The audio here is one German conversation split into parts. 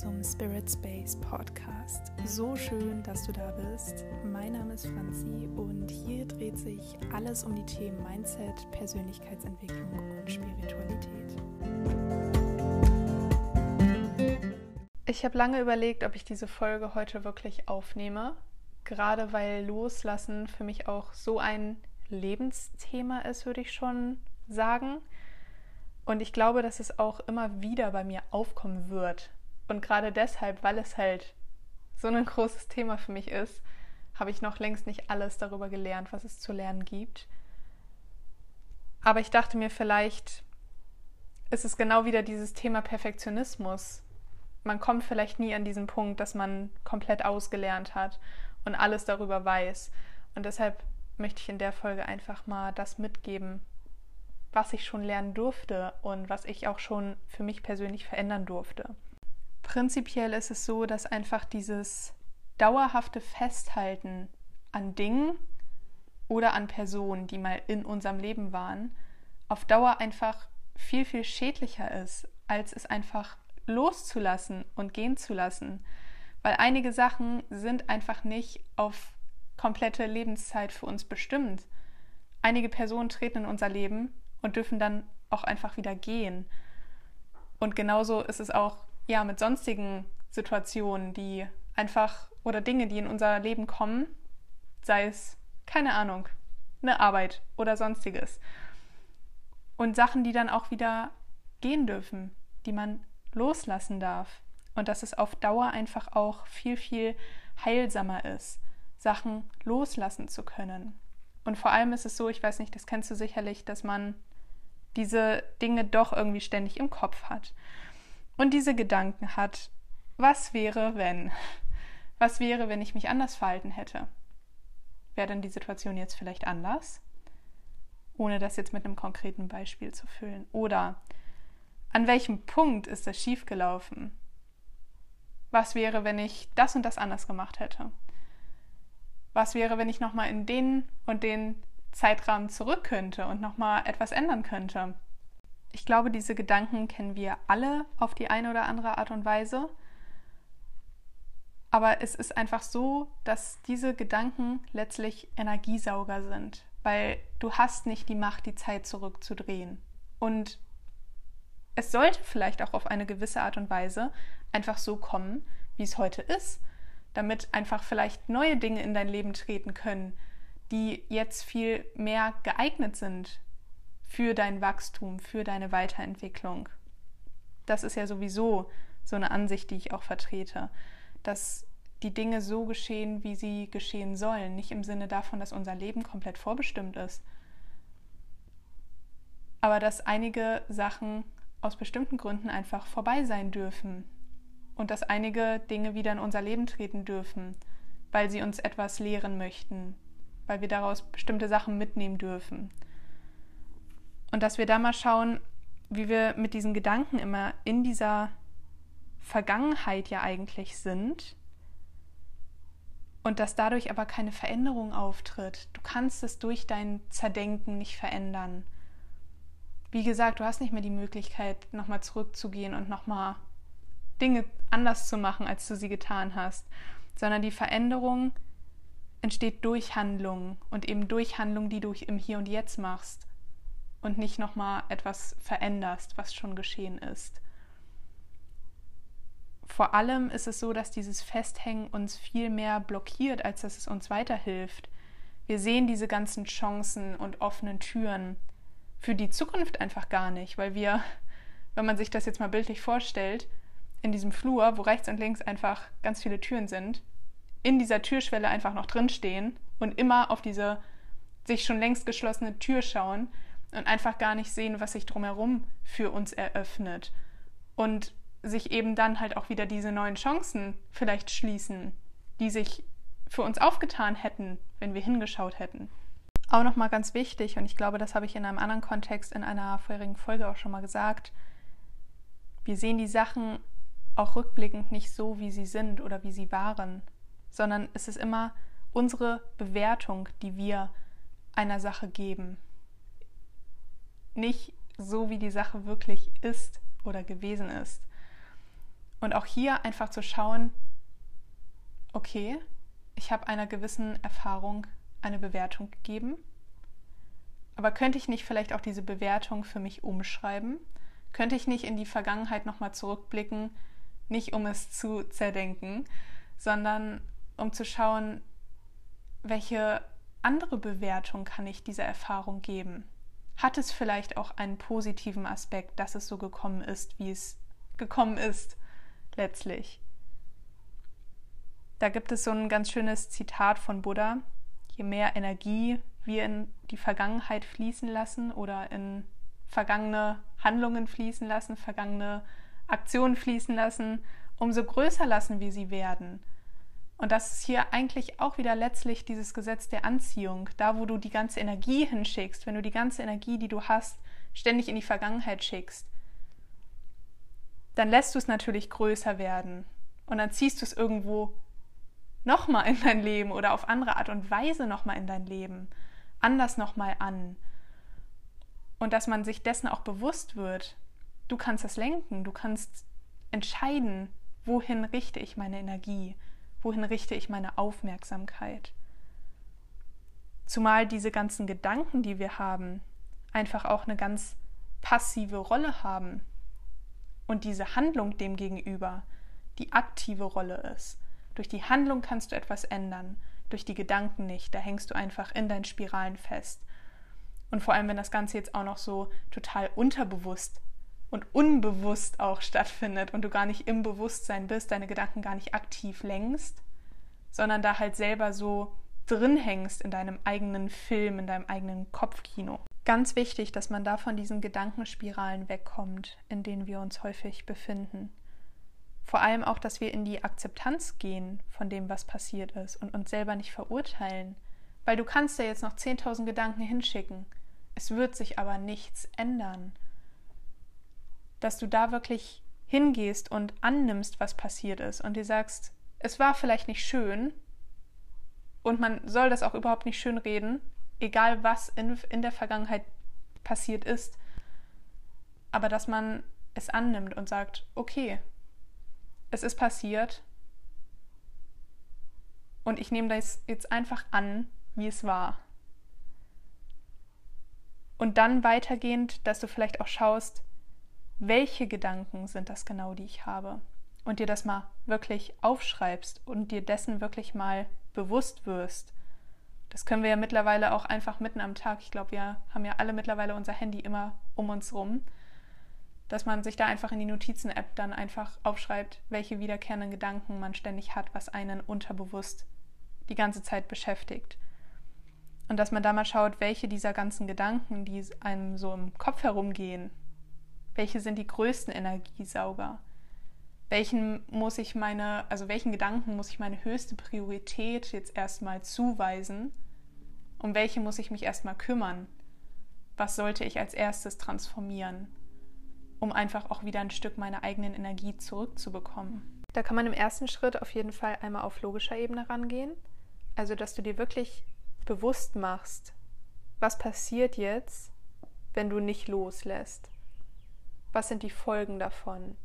zum Spirit Space Podcast. So schön, dass du da bist. Mein Name ist Franzi und hier dreht sich alles um die Themen Mindset, Persönlichkeitsentwicklung und Spiritualität. Ich habe lange überlegt, ob ich diese Folge heute wirklich aufnehme, gerade weil Loslassen für mich auch so ein Lebensthema ist, würde ich schon sagen. Und ich glaube, dass es auch immer wieder bei mir aufkommen wird. Und gerade deshalb, weil es halt so ein großes Thema für mich ist, habe ich noch längst nicht alles darüber gelernt, was es zu lernen gibt. Aber ich dachte mir, vielleicht ist es genau wieder dieses Thema Perfektionismus. Man kommt vielleicht nie an diesen Punkt, dass man komplett ausgelernt hat und alles darüber weiß. Und deshalb möchte ich in der Folge einfach mal das mitgeben, was ich schon lernen durfte und was ich auch schon für mich persönlich verändern durfte. Prinzipiell ist es so, dass einfach dieses dauerhafte Festhalten an Dingen oder an Personen, die mal in unserem Leben waren, auf Dauer einfach viel, viel schädlicher ist, als es einfach loszulassen und gehen zu lassen. Weil einige Sachen sind einfach nicht auf komplette Lebenszeit für uns bestimmt. Einige Personen treten in unser Leben und dürfen dann auch einfach wieder gehen. Und genauso ist es auch ja mit sonstigen Situationen, die einfach oder Dinge, die in unser Leben kommen, sei es keine Ahnung, eine Arbeit oder sonstiges. Und Sachen, die dann auch wieder gehen dürfen, die man loslassen darf. Und dass es auf Dauer einfach auch viel, viel heilsamer ist, Sachen loslassen zu können. Und vor allem ist es so, ich weiß nicht, das kennst du sicherlich, dass man diese Dinge doch irgendwie ständig im Kopf hat und diese Gedanken hat, was wäre, wenn? Was wäre, wenn ich mich anders verhalten hätte? Wäre denn die Situation jetzt vielleicht anders? Ohne das jetzt mit einem konkreten Beispiel zu füllen. Oder an welchem Punkt ist das schiefgelaufen? Was wäre, wenn ich das und das anders gemacht hätte? Was wäre, wenn ich nochmal in den und den Zeitrahmen zurück könnte und nochmal etwas ändern könnte? Ich glaube, diese Gedanken kennen wir alle auf die eine oder andere Art und Weise. Aber es ist einfach so, dass diese Gedanken letztlich Energiesauger sind, weil du hast nicht die Macht, die Zeit zurückzudrehen. Und es sollte vielleicht auch auf eine gewisse Art und Weise einfach so kommen, wie es heute ist, damit einfach vielleicht neue Dinge in dein Leben treten können, die jetzt viel mehr geeignet sind für dein Wachstum, für deine Weiterentwicklung. Das ist ja sowieso so eine Ansicht, die ich auch vertrete, dass die Dinge so geschehen, wie sie geschehen sollen, nicht im Sinne davon, dass unser Leben komplett vorbestimmt ist, aber dass einige Sachen aus bestimmten Gründen einfach vorbei sein dürfen und dass einige Dinge wieder in unser Leben treten dürfen, weil sie uns etwas lehren möchten, weil wir daraus bestimmte Sachen mitnehmen dürfen. Und dass wir da mal schauen, wie wir mit diesen Gedanken immer in dieser Vergangenheit ja eigentlich sind und dass dadurch aber keine Veränderung auftritt. Du kannst es durch dein Zerdenken nicht verändern. Wie gesagt, du hast nicht mehr die Möglichkeit, nochmal zurückzugehen und nochmal Dinge anders zu machen, als du sie getan hast, sondern die Veränderung entsteht durch Handlungen und eben durch Handlungen, die du im Hier und Jetzt machst und nicht nochmal etwas veränderst, was schon geschehen ist. Vor allem ist es so, dass dieses Festhängen uns viel mehr blockiert, als dass es uns weiterhilft. Wir sehen diese ganzen Chancen und offenen Türen für die Zukunft einfach gar nicht, weil wir, wenn man sich das jetzt mal bildlich vorstellt, in diesem Flur, wo rechts und links einfach ganz viele Türen sind, in dieser Türschwelle einfach noch drinstehen und immer auf diese sich schon längst geschlossene Tür schauen, und einfach gar nicht sehen, was sich drumherum für uns eröffnet. Und sich eben dann halt auch wieder diese neuen Chancen vielleicht schließen, die sich für uns aufgetan hätten, wenn wir hingeschaut hätten. Auch nochmal ganz wichtig, und ich glaube, das habe ich in einem anderen Kontext in einer vorherigen Folge auch schon mal gesagt, wir sehen die Sachen auch rückblickend nicht so, wie sie sind oder wie sie waren, sondern es ist immer unsere Bewertung, die wir einer Sache geben nicht so, wie die Sache wirklich ist oder gewesen ist. Und auch hier einfach zu schauen, okay, ich habe einer gewissen Erfahrung eine Bewertung gegeben, aber könnte ich nicht vielleicht auch diese Bewertung für mich umschreiben? Könnte ich nicht in die Vergangenheit nochmal zurückblicken, nicht um es zu zerdenken, sondern um zu schauen, welche andere Bewertung kann ich dieser Erfahrung geben? Hat es vielleicht auch einen positiven Aspekt, dass es so gekommen ist, wie es gekommen ist, letztlich? Da gibt es so ein ganz schönes Zitat von Buddha. Je mehr Energie wir in die Vergangenheit fließen lassen oder in vergangene Handlungen fließen lassen, vergangene Aktionen fließen lassen, umso größer lassen wir sie werden. Und das ist hier eigentlich auch wieder letztlich dieses Gesetz der Anziehung. Da, wo du die ganze Energie hinschickst, wenn du die ganze Energie, die du hast, ständig in die Vergangenheit schickst, dann lässt du es natürlich größer werden. Und dann ziehst du es irgendwo nochmal in dein Leben oder auf andere Art und Weise nochmal in dein Leben, anders nochmal an. Und dass man sich dessen auch bewusst wird. Du kannst das lenken, du kannst entscheiden, wohin richte ich meine Energie wohin richte ich meine Aufmerksamkeit. Zumal diese ganzen Gedanken, die wir haben, einfach auch eine ganz passive Rolle haben und diese Handlung dem gegenüber die aktive Rolle ist. Durch die Handlung kannst du etwas ändern, durch die Gedanken nicht. Da hängst du einfach in deinen Spiralen fest. Und vor allem, wenn das Ganze jetzt auch noch so total unterbewusst und unbewusst auch stattfindet und du gar nicht im Bewusstsein bist, deine Gedanken gar nicht aktiv lenkst, sondern da halt selber so drin hängst in deinem eigenen Film, in deinem eigenen Kopfkino. Ganz wichtig, dass man da von diesen Gedankenspiralen wegkommt, in denen wir uns häufig befinden. Vor allem auch, dass wir in die Akzeptanz gehen von dem, was passiert ist und uns selber nicht verurteilen. Weil du kannst ja jetzt noch 10.000 Gedanken hinschicken. Es wird sich aber nichts ändern dass du da wirklich hingehst und annimmst, was passiert ist und dir sagst, es war vielleicht nicht schön und man soll das auch überhaupt nicht schön reden, egal was in, in der Vergangenheit passiert ist, aber dass man es annimmt und sagt, okay, es ist passiert und ich nehme das jetzt einfach an, wie es war. Und dann weitergehend, dass du vielleicht auch schaust, welche Gedanken sind das genau, die ich habe? Und dir das mal wirklich aufschreibst und dir dessen wirklich mal bewusst wirst. Das können wir ja mittlerweile auch einfach mitten am Tag. Ich glaube, wir haben ja alle mittlerweile unser Handy immer um uns rum. Dass man sich da einfach in die Notizen-App dann einfach aufschreibt, welche wiederkehrenden Gedanken man ständig hat, was einen unterbewusst die ganze Zeit beschäftigt. Und dass man da mal schaut, welche dieser ganzen Gedanken, die einem so im Kopf herumgehen, welche sind die größten Energiesauger? Welchen muss ich meine, also welchen Gedanken muss ich meine höchste Priorität jetzt erstmal zuweisen? Um welche muss ich mich erstmal kümmern? Was sollte ich als erstes transformieren, um einfach auch wieder ein Stück meiner eigenen Energie zurückzubekommen? Da kann man im ersten Schritt auf jeden Fall einmal auf logischer Ebene rangehen. Also, dass du dir wirklich bewusst machst, was passiert jetzt, wenn du nicht loslässt was sind die Folgen davon?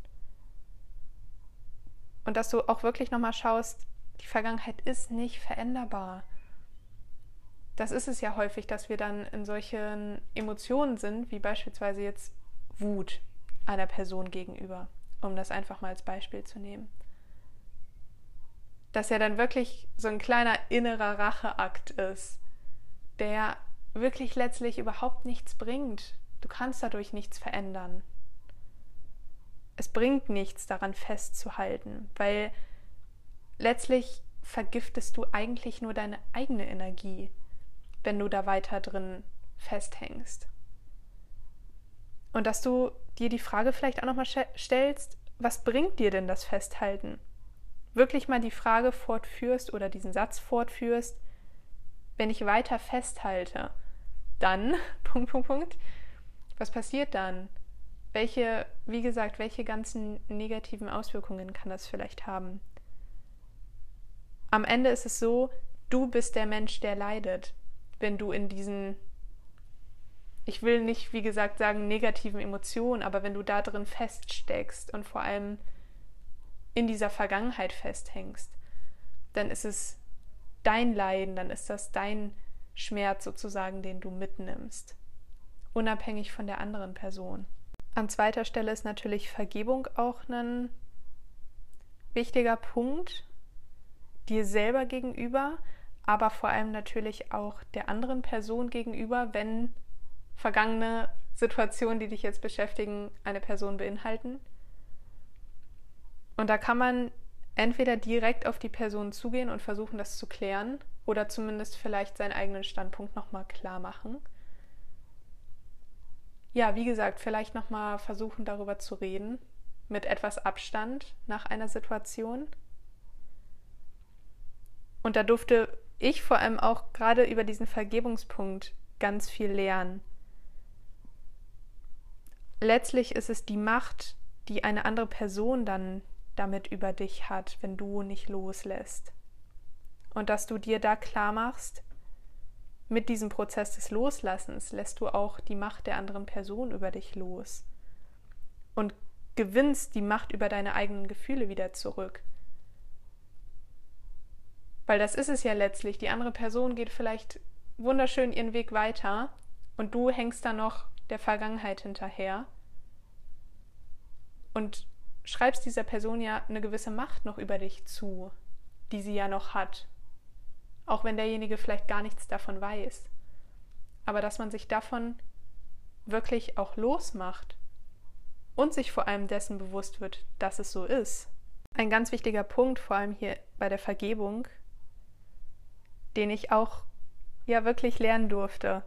Und dass du auch wirklich nochmal schaust, die Vergangenheit ist nicht veränderbar. Das ist es ja häufig, dass wir dann in solchen Emotionen sind, wie beispielsweise jetzt Wut einer Person gegenüber, um das einfach mal als Beispiel zu nehmen. Dass ja dann wirklich so ein kleiner innerer Racheakt ist, der wirklich letztlich überhaupt nichts bringt. Du kannst dadurch nichts verändern es bringt nichts daran festzuhalten, weil letztlich vergiftest du eigentlich nur deine eigene Energie, wenn du da weiter drin festhängst. Und dass du dir die Frage vielleicht auch nochmal stellst, was bringt dir denn das Festhalten? Wirklich mal die Frage fortführst oder diesen Satz fortführst, wenn ich weiter festhalte, dann, Punkt, Punkt, Punkt, was passiert dann? Welche, wie gesagt, welche ganzen negativen Auswirkungen kann das vielleicht haben? Am Ende ist es so, du bist der Mensch, der leidet, wenn du in diesen, ich will nicht, wie gesagt, sagen negativen Emotionen, aber wenn du da drin feststeckst und vor allem in dieser Vergangenheit festhängst, dann ist es dein Leiden, dann ist das dein Schmerz sozusagen, den du mitnimmst, unabhängig von der anderen Person. An zweiter Stelle ist natürlich Vergebung auch ein wichtiger Punkt, dir selber gegenüber, aber vor allem natürlich auch der anderen Person gegenüber, wenn vergangene Situationen, die dich jetzt beschäftigen, eine Person beinhalten. Und da kann man entweder direkt auf die Person zugehen und versuchen, das zu klären, oder zumindest vielleicht seinen eigenen Standpunkt nochmal klar machen. Ja, wie gesagt, vielleicht nochmal versuchen, darüber zu reden, mit etwas Abstand nach einer Situation. Und da durfte ich vor allem auch gerade über diesen Vergebungspunkt ganz viel lernen. Letztlich ist es die Macht, die eine andere Person dann damit über dich hat, wenn du nicht loslässt. Und dass du dir da klar machst, mit diesem Prozess des Loslassens lässt du auch die Macht der anderen Person über dich los und gewinnst die Macht über deine eigenen Gefühle wieder zurück. Weil das ist es ja letztlich. Die andere Person geht vielleicht wunderschön ihren Weg weiter und du hängst da noch der Vergangenheit hinterher und schreibst dieser Person ja eine gewisse Macht noch über dich zu, die sie ja noch hat auch wenn derjenige vielleicht gar nichts davon weiß. Aber dass man sich davon wirklich auch losmacht und sich vor allem dessen bewusst wird, dass es so ist. Ein ganz wichtiger Punkt, vor allem hier bei der Vergebung, den ich auch ja wirklich lernen durfte.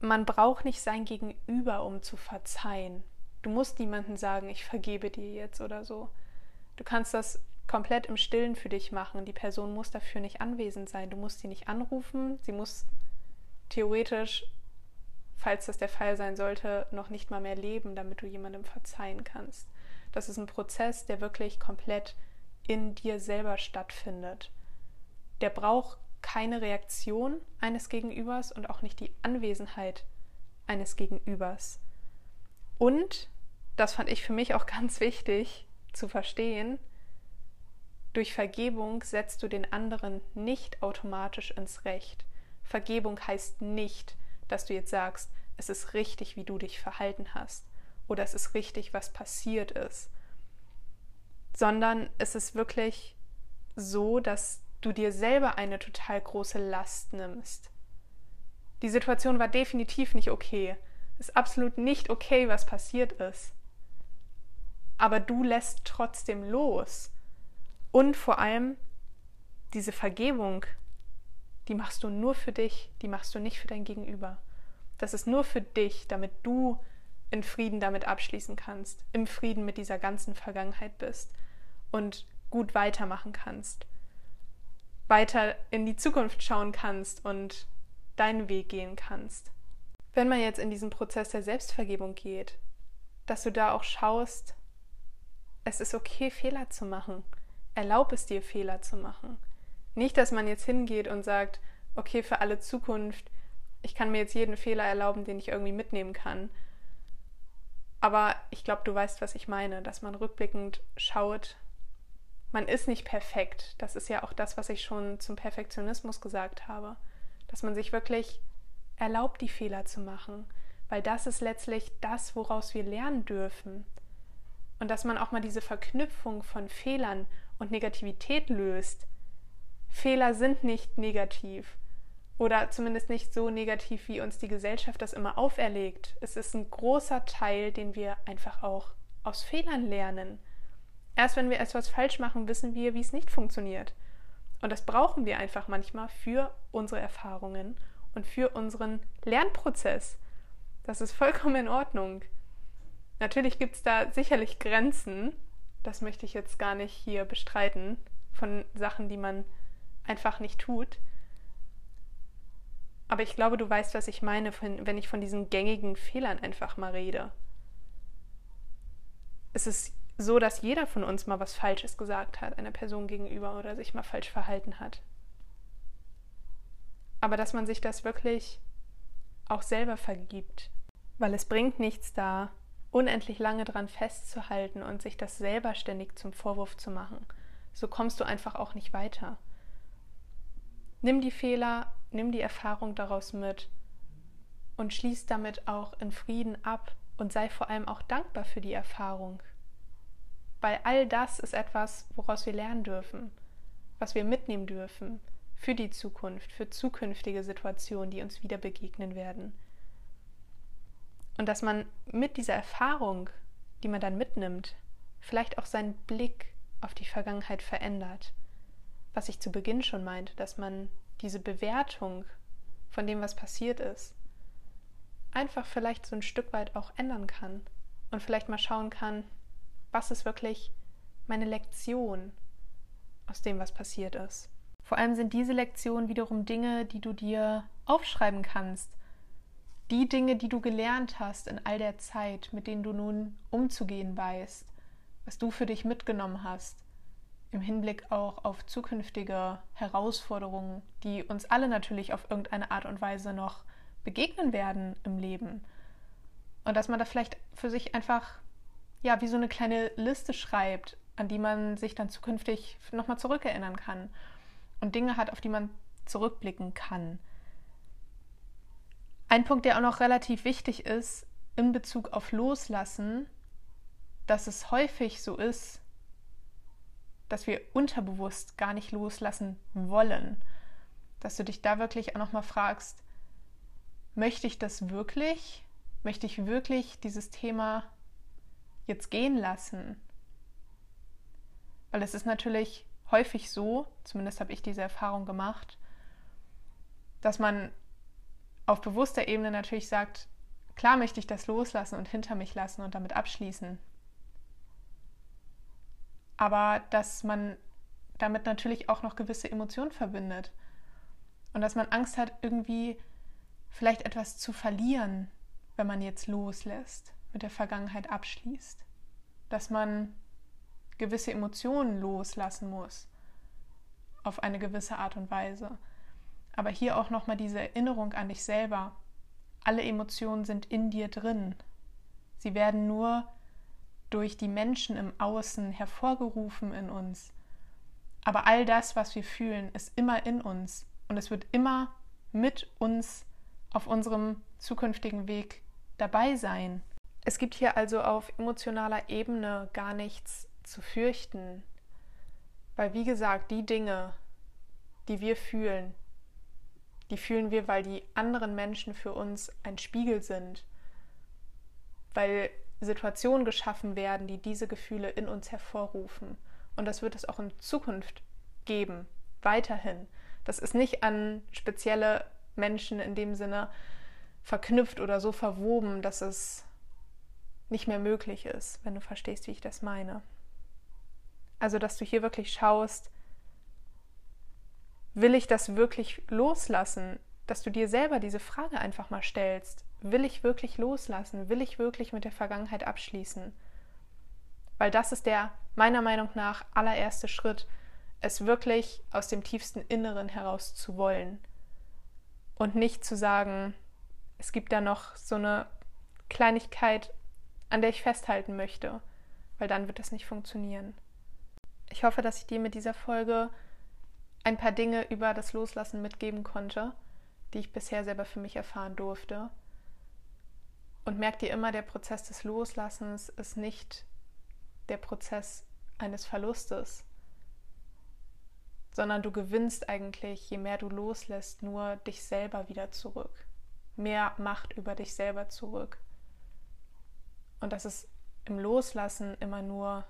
Man braucht nicht sein Gegenüber, um zu verzeihen. Du musst niemandem sagen, ich vergebe dir jetzt oder so. Du kannst das komplett im Stillen für dich machen. Die Person muss dafür nicht anwesend sein. Du musst sie nicht anrufen. Sie muss theoretisch, falls das der Fall sein sollte, noch nicht mal mehr leben, damit du jemandem verzeihen kannst. Das ist ein Prozess, der wirklich komplett in dir selber stattfindet. Der braucht keine Reaktion eines Gegenübers und auch nicht die Anwesenheit eines Gegenübers. Und, das fand ich für mich auch ganz wichtig zu verstehen, durch Vergebung setzt du den anderen nicht automatisch ins Recht. Vergebung heißt nicht, dass du jetzt sagst, es ist richtig, wie du dich verhalten hast oder es ist richtig, was passiert ist, sondern es ist wirklich so, dass du dir selber eine total große Last nimmst. Die Situation war definitiv nicht okay. Es ist absolut nicht okay, was passiert ist. Aber du lässt trotzdem los und vor allem diese Vergebung, die machst du nur für dich, die machst du nicht für dein Gegenüber. Das ist nur für dich, damit du in Frieden damit abschließen kannst, im Frieden mit dieser ganzen Vergangenheit bist und gut weitermachen kannst, weiter in die Zukunft schauen kannst und deinen Weg gehen kannst. Wenn man jetzt in diesen Prozess der Selbstvergebung geht, dass du da auch schaust, es ist okay, Fehler zu machen erlaub es dir, Fehler zu machen. Nicht, dass man jetzt hingeht und sagt, okay, für alle Zukunft, ich kann mir jetzt jeden Fehler erlauben, den ich irgendwie mitnehmen kann. Aber ich glaube, du weißt, was ich meine, dass man rückblickend schaut, man ist nicht perfekt. Das ist ja auch das, was ich schon zum Perfektionismus gesagt habe. Dass man sich wirklich erlaubt, die Fehler zu machen. Weil das ist letztlich das, woraus wir lernen dürfen. Und dass man auch mal diese Verknüpfung von Fehlern und Negativität löst. Fehler sind nicht negativ oder zumindest nicht so negativ, wie uns die Gesellschaft das immer auferlegt. Es ist ein großer Teil, den wir einfach auch aus Fehlern lernen. Erst wenn wir etwas falsch machen, wissen wir, wie es nicht funktioniert. Und das brauchen wir einfach manchmal für unsere Erfahrungen und für unseren Lernprozess. Das ist vollkommen in Ordnung. Natürlich gibt es da sicherlich Grenzen, das möchte ich jetzt gar nicht hier bestreiten, von Sachen, die man einfach nicht tut. Aber ich glaube, du weißt, was ich meine, wenn ich von diesen gängigen Fehlern einfach mal rede. Es ist so, dass jeder von uns mal was Falsches gesagt hat, einer Person gegenüber oder sich mal falsch verhalten hat. Aber dass man sich das wirklich auch selber vergibt. Weil es bringt nichts da, unendlich lange dran festzuhalten und sich das selber ständig zum Vorwurf zu machen. So kommst du einfach auch nicht weiter. Nimm die Fehler, nimm die Erfahrung daraus mit und schließ damit auch in Frieden ab und sei vor allem auch dankbar für die Erfahrung. Weil all das ist etwas, woraus wir lernen dürfen, was wir mitnehmen dürfen für die Zukunft, für zukünftige Situationen, die uns wieder begegnen werden. Und dass man mit dieser Erfahrung, die man dann mitnimmt, vielleicht auch seinen Blick auf die Vergangenheit verändert. Was ich zu Beginn schon meinte, dass man diese Bewertung von dem, was passiert ist, einfach vielleicht so ein Stück weit auch ändern kann und vielleicht mal schauen kann, was ist wirklich meine Lektion aus dem, was passiert ist. Vor allem sind diese Lektionen wiederum Dinge, die du dir aufschreiben kannst die Dinge, die du gelernt hast in all der Zeit, mit denen du nun umzugehen weißt, was du für dich mitgenommen hast, im Hinblick auch auf zukünftige Herausforderungen, die uns alle natürlich auf irgendeine Art und Weise noch begegnen werden im Leben. Und dass man da vielleicht für sich einfach, ja, wie so eine kleine Liste schreibt, an die man sich dann zukünftig nochmal zurückerinnern kann und Dinge hat, auf die man zurückblicken kann. Ein Punkt, der auch noch relativ wichtig ist in Bezug auf Loslassen, dass es häufig so ist, dass wir unterbewusst gar nicht loslassen wollen. Dass du dich da wirklich auch nochmal fragst, möchte ich das wirklich? Möchte ich wirklich dieses Thema jetzt gehen lassen? Weil es ist natürlich häufig so, zumindest habe ich diese Erfahrung gemacht, dass man auf bewusster Ebene natürlich sagt, klar möchte ich das loslassen und hinter mich lassen und damit abschließen. Aber dass man damit natürlich auch noch gewisse Emotionen verbindet und dass man Angst hat, irgendwie vielleicht etwas zu verlieren, wenn man jetzt loslässt, mit der Vergangenheit abschließt. Dass man gewisse Emotionen loslassen muss auf eine gewisse Art und Weise. Aber hier auch nochmal diese Erinnerung an dich selber. Alle Emotionen sind in dir drin. Sie werden nur durch die Menschen im Außen hervorgerufen in uns. Aber all das, was wir fühlen, ist immer in uns und es wird immer mit uns auf unserem zukünftigen Weg dabei sein. Es gibt hier also auf emotionaler Ebene gar nichts zu fürchten, weil wie gesagt, die Dinge, die wir fühlen, die fühlen wir, weil die anderen Menschen für uns ein Spiegel sind, weil Situationen geschaffen werden, die diese Gefühle in uns hervorrufen. Und das wird es auch in Zukunft geben, weiterhin. Das ist nicht an spezielle Menschen in dem Sinne verknüpft oder so verwoben, dass es nicht mehr möglich ist, wenn du verstehst, wie ich das meine. Also, dass du hier wirklich schaust, Will ich das wirklich loslassen? Dass du dir selber diese Frage einfach mal stellst. Will ich wirklich loslassen? Will ich wirklich mit der Vergangenheit abschließen? Weil das ist der meiner Meinung nach allererste Schritt, es wirklich aus dem tiefsten Inneren heraus zu wollen. Und nicht zu sagen, es gibt da noch so eine Kleinigkeit, an der ich festhalten möchte, weil dann wird das nicht funktionieren. Ich hoffe, dass ich dir mit dieser Folge ein paar Dinge über das Loslassen mitgeben konnte, die ich bisher selber für mich erfahren durfte. Und merk dir immer, der Prozess des Loslassens ist nicht der Prozess eines Verlustes, sondern du gewinnst eigentlich, je mehr du loslässt, nur dich selber wieder zurück. Mehr Macht über dich selber zurück. Und dass es im Loslassen immer nur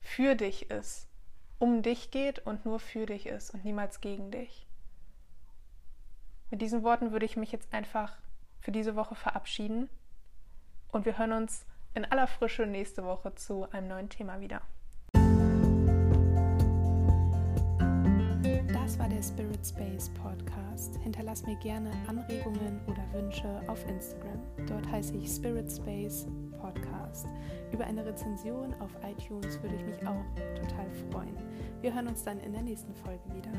für dich ist um dich geht und nur für dich ist und niemals gegen dich. Mit diesen Worten würde ich mich jetzt einfach für diese Woche verabschieden und wir hören uns in aller Frische nächste Woche zu einem neuen Thema wieder. War der Spirit Space Podcast. Hinterlass mir gerne Anregungen oder Wünsche auf Instagram. Dort heiße ich Spirit Space Podcast. Über eine Rezension auf iTunes würde ich mich auch total freuen. Wir hören uns dann in der nächsten Folge wieder.